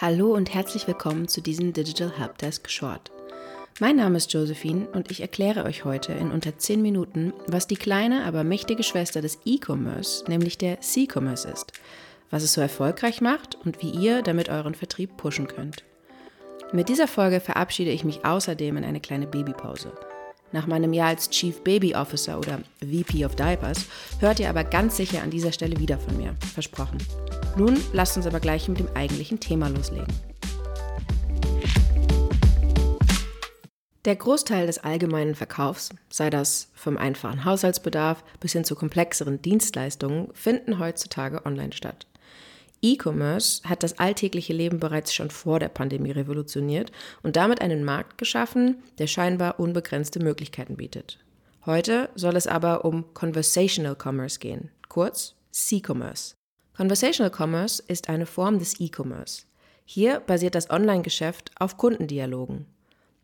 Hallo und herzlich willkommen zu diesem Digital Helpdesk Short. Mein Name ist Josephine und ich erkläre euch heute in unter 10 Minuten, was die kleine, aber mächtige Schwester des E-Commerce, nämlich der C-Commerce ist, was es so erfolgreich macht und wie ihr damit euren Vertrieb pushen könnt. Mit dieser Folge verabschiede ich mich außerdem in eine kleine Babypause. Nach meinem Jahr als Chief Baby Officer oder VP of Diapers hört ihr aber ganz sicher an dieser Stelle wieder von mir. Versprochen. Nun lasst uns aber gleich mit dem eigentlichen Thema loslegen. Der Großteil des allgemeinen Verkaufs, sei das vom einfachen Haushaltsbedarf bis hin zu komplexeren Dienstleistungen, finden heutzutage online statt. E-Commerce hat das alltägliche Leben bereits schon vor der Pandemie revolutioniert und damit einen Markt geschaffen, der scheinbar unbegrenzte Möglichkeiten bietet. Heute soll es aber um Conversational Commerce gehen, kurz C-Commerce. Conversational Commerce ist eine Form des E-Commerce. Hier basiert das Online-Geschäft auf Kundendialogen.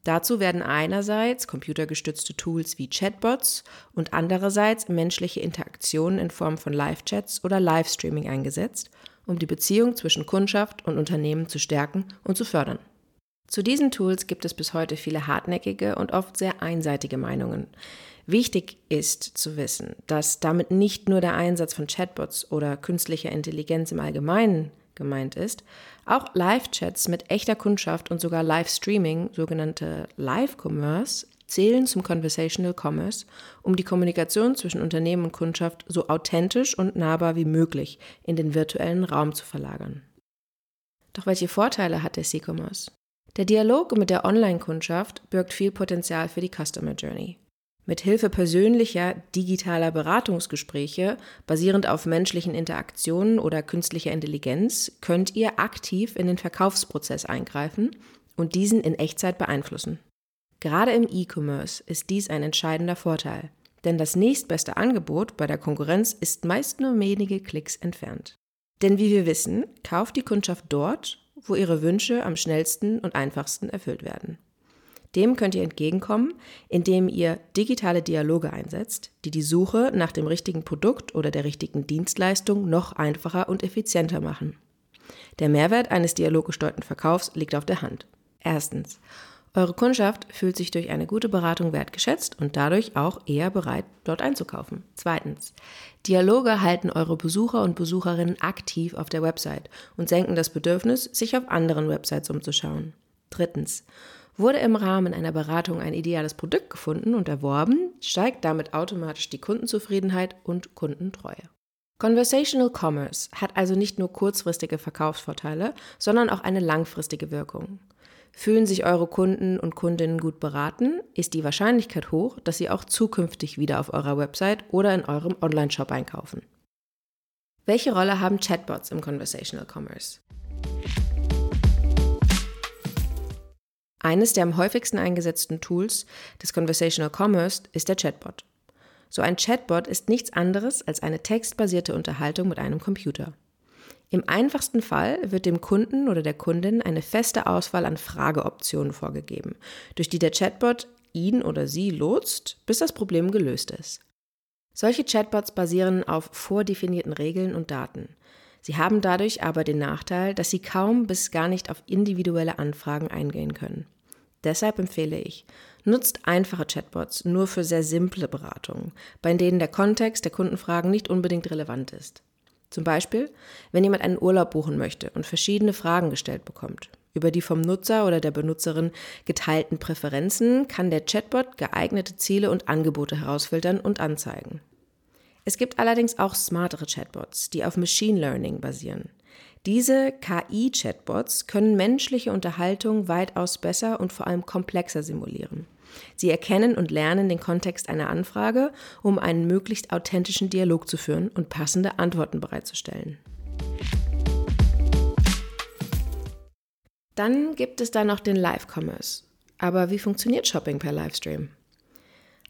Dazu werden einerseits computergestützte Tools wie Chatbots und andererseits menschliche Interaktionen in Form von Live-Chats oder Livestreaming eingesetzt um die Beziehung zwischen Kundschaft und Unternehmen zu stärken und zu fördern. Zu diesen Tools gibt es bis heute viele hartnäckige und oft sehr einseitige Meinungen. Wichtig ist zu wissen, dass damit nicht nur der Einsatz von Chatbots oder künstlicher Intelligenz im Allgemeinen gemeint ist, auch Live-Chats mit echter Kundschaft und sogar Live-Streaming, sogenannte Live-Commerce, zählen zum Conversational Commerce, um die Kommunikation zwischen Unternehmen und Kundschaft so authentisch und nahbar wie möglich in den virtuellen Raum zu verlagern. Doch welche Vorteile hat der C-Commerce? Der Dialog mit der Online-Kundschaft birgt viel Potenzial für die Customer Journey. Mit Hilfe persönlicher digitaler Beratungsgespräche basierend auf menschlichen Interaktionen oder künstlicher Intelligenz könnt ihr aktiv in den Verkaufsprozess eingreifen und diesen in Echtzeit beeinflussen. Gerade im E-Commerce ist dies ein entscheidender Vorteil, denn das nächstbeste Angebot bei der Konkurrenz ist meist nur wenige Klicks entfernt. Denn wie wir wissen, kauft die Kundschaft dort, wo ihre Wünsche am schnellsten und einfachsten erfüllt werden. Dem könnt ihr entgegenkommen, indem ihr digitale Dialoge einsetzt, die die Suche nach dem richtigen Produkt oder der richtigen Dienstleistung noch einfacher und effizienter machen. Der Mehrwert eines dialoggesteuerten Verkaufs liegt auf der Hand. Erstens, eure Kundschaft fühlt sich durch eine gute Beratung wertgeschätzt und dadurch auch eher bereit, dort einzukaufen. Zweitens. Dialoge halten eure Besucher und Besucherinnen aktiv auf der Website und senken das Bedürfnis, sich auf anderen Websites umzuschauen. Drittens. Wurde im Rahmen einer Beratung ein ideales Produkt gefunden und erworben, steigt damit automatisch die Kundenzufriedenheit und Kundentreue. Conversational Commerce hat also nicht nur kurzfristige Verkaufsvorteile, sondern auch eine langfristige Wirkung. Fühlen sich eure Kunden und Kundinnen gut beraten, ist die Wahrscheinlichkeit hoch, dass sie auch zukünftig wieder auf eurer Website oder in eurem Online-Shop einkaufen. Welche Rolle haben Chatbots im Conversational Commerce? Eines der am häufigsten eingesetzten Tools des Conversational Commerce ist der Chatbot. So ein Chatbot ist nichts anderes als eine textbasierte Unterhaltung mit einem Computer. Im einfachsten Fall wird dem Kunden oder der Kundin eine feste Auswahl an Frageoptionen vorgegeben, durch die der Chatbot ihn oder sie lotst, bis das Problem gelöst ist. Solche Chatbots basieren auf vordefinierten Regeln und Daten. Sie haben dadurch aber den Nachteil, dass sie kaum bis gar nicht auf individuelle Anfragen eingehen können. Deshalb empfehle ich, nutzt einfache Chatbots nur für sehr simple Beratungen, bei denen der Kontext der Kundenfragen nicht unbedingt relevant ist. Zum Beispiel, wenn jemand einen Urlaub buchen möchte und verschiedene Fragen gestellt bekommt. Über die vom Nutzer oder der Benutzerin geteilten Präferenzen kann der Chatbot geeignete Ziele und Angebote herausfiltern und anzeigen. Es gibt allerdings auch smartere Chatbots, die auf Machine Learning basieren. Diese KI-Chatbots können menschliche Unterhaltung weitaus besser und vor allem komplexer simulieren. Sie erkennen und lernen den Kontext einer Anfrage, um einen möglichst authentischen Dialog zu führen und passende Antworten bereitzustellen. Dann gibt es da noch den Live-Commerce. Aber wie funktioniert Shopping per Livestream?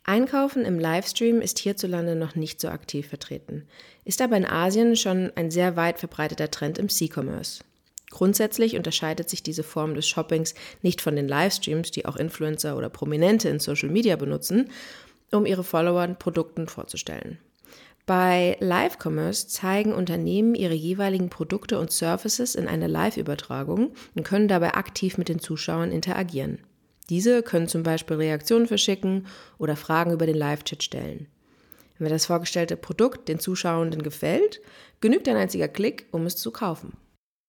Einkaufen im Livestream ist hierzulande noch nicht so aktiv vertreten, ist aber in Asien schon ein sehr weit verbreiteter Trend im C-Commerce. Grundsätzlich unterscheidet sich diese Form des Shoppings nicht von den Livestreams, die auch Influencer oder Prominente in Social Media benutzen, um ihre Follower Produkten vorzustellen. Bei Live-Commerce zeigen Unternehmen ihre jeweiligen Produkte und Services in einer Live-Übertragung und können dabei aktiv mit den Zuschauern interagieren. Diese können zum Beispiel Reaktionen verschicken oder Fragen über den Live-Chat stellen. Wenn das vorgestellte Produkt den Zuschauenden gefällt, genügt ein einziger Klick, um es zu kaufen.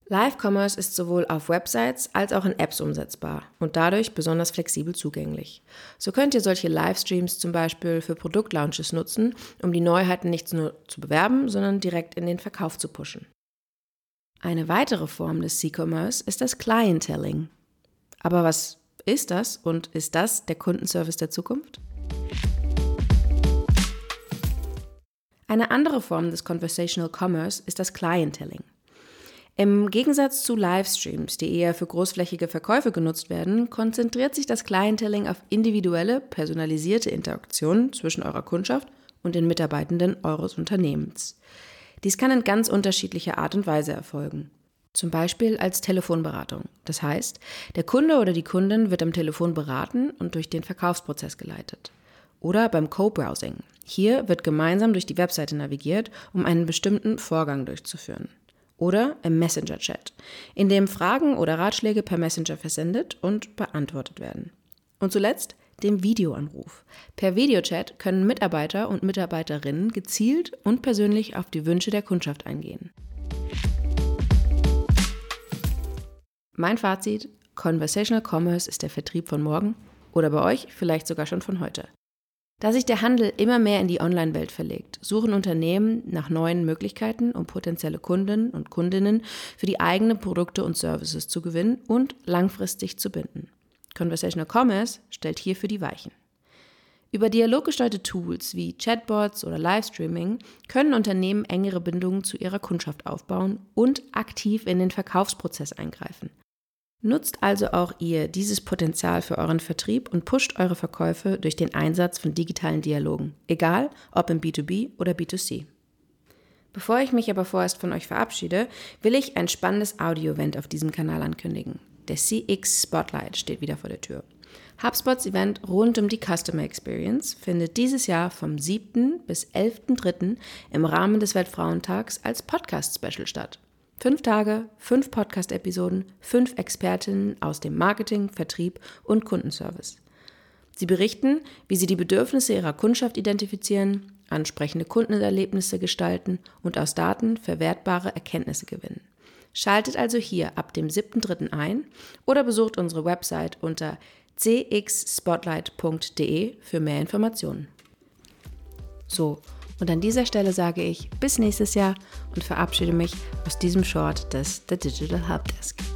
Live-Commerce ist sowohl auf Websites als auch in Apps umsetzbar und dadurch besonders flexibel zugänglich. So könnt ihr solche Livestreams zum Beispiel für Produktlaunches nutzen, um die Neuheiten nicht nur zu bewerben, sondern direkt in den Verkauf zu pushen. Eine weitere Form des C-Commerce ist das Clienteling. Aber was ist das und ist das der Kundenservice der Zukunft? Eine andere Form des Conversational Commerce ist das Clienteling. Im Gegensatz zu Livestreams, die eher für großflächige Verkäufe genutzt werden, konzentriert sich das Clienteling auf individuelle, personalisierte Interaktionen zwischen eurer Kundschaft und den Mitarbeitenden eures Unternehmens. Dies kann in ganz unterschiedlicher Art und Weise erfolgen. Zum Beispiel als Telefonberatung. Das heißt, der Kunde oder die Kundin wird am Telefon beraten und durch den Verkaufsprozess geleitet. Oder beim Co-Browsing. Hier wird gemeinsam durch die Webseite navigiert, um einen bestimmten Vorgang durchzuführen oder im Messenger-Chat, in dem Fragen oder Ratschläge per Messenger versendet und beantwortet werden. Und zuletzt dem Videoanruf. Per Videochat können Mitarbeiter und Mitarbeiterinnen gezielt und persönlich auf die Wünsche der Kundschaft eingehen. Mein Fazit, Conversational Commerce ist der Vertrieb von morgen oder bei euch vielleicht sogar schon von heute. Da sich der Handel immer mehr in die Online-Welt verlegt, suchen Unternehmen nach neuen Möglichkeiten, um potenzielle Kunden und Kundinnen für die eigenen Produkte und Services zu gewinnen und langfristig zu binden. Conversational Commerce stellt hierfür die Weichen. Über dialoggesteuerte Tools wie Chatbots oder Livestreaming können Unternehmen engere Bindungen zu ihrer Kundschaft aufbauen und aktiv in den Verkaufsprozess eingreifen. Nutzt also auch ihr dieses Potenzial für euren Vertrieb und pusht eure Verkäufe durch den Einsatz von digitalen Dialogen, egal ob im B2B oder B2C. Bevor ich mich aber vorerst von euch verabschiede, will ich ein spannendes Audio-Event auf diesem Kanal ankündigen. Der CX Spotlight steht wieder vor der Tür. HubSpots Event rund um die Customer Experience findet dieses Jahr vom 7. bis 11.3. im Rahmen des Weltfrauentags als Podcast-Special statt. Fünf Tage, fünf Podcast-Episoden, fünf Expertinnen aus dem Marketing, Vertrieb und Kundenservice. Sie berichten, wie sie die Bedürfnisse ihrer Kundschaft identifizieren, ansprechende Kundenerlebnisse gestalten und aus Daten verwertbare Erkenntnisse gewinnen. Schaltet also hier ab dem 7.3. ein oder besucht unsere Website unter cxspotlight.de für mehr Informationen. So, und an dieser Stelle sage ich bis nächstes Jahr und verabschiede mich aus diesem Short des The Digital Helpdesk.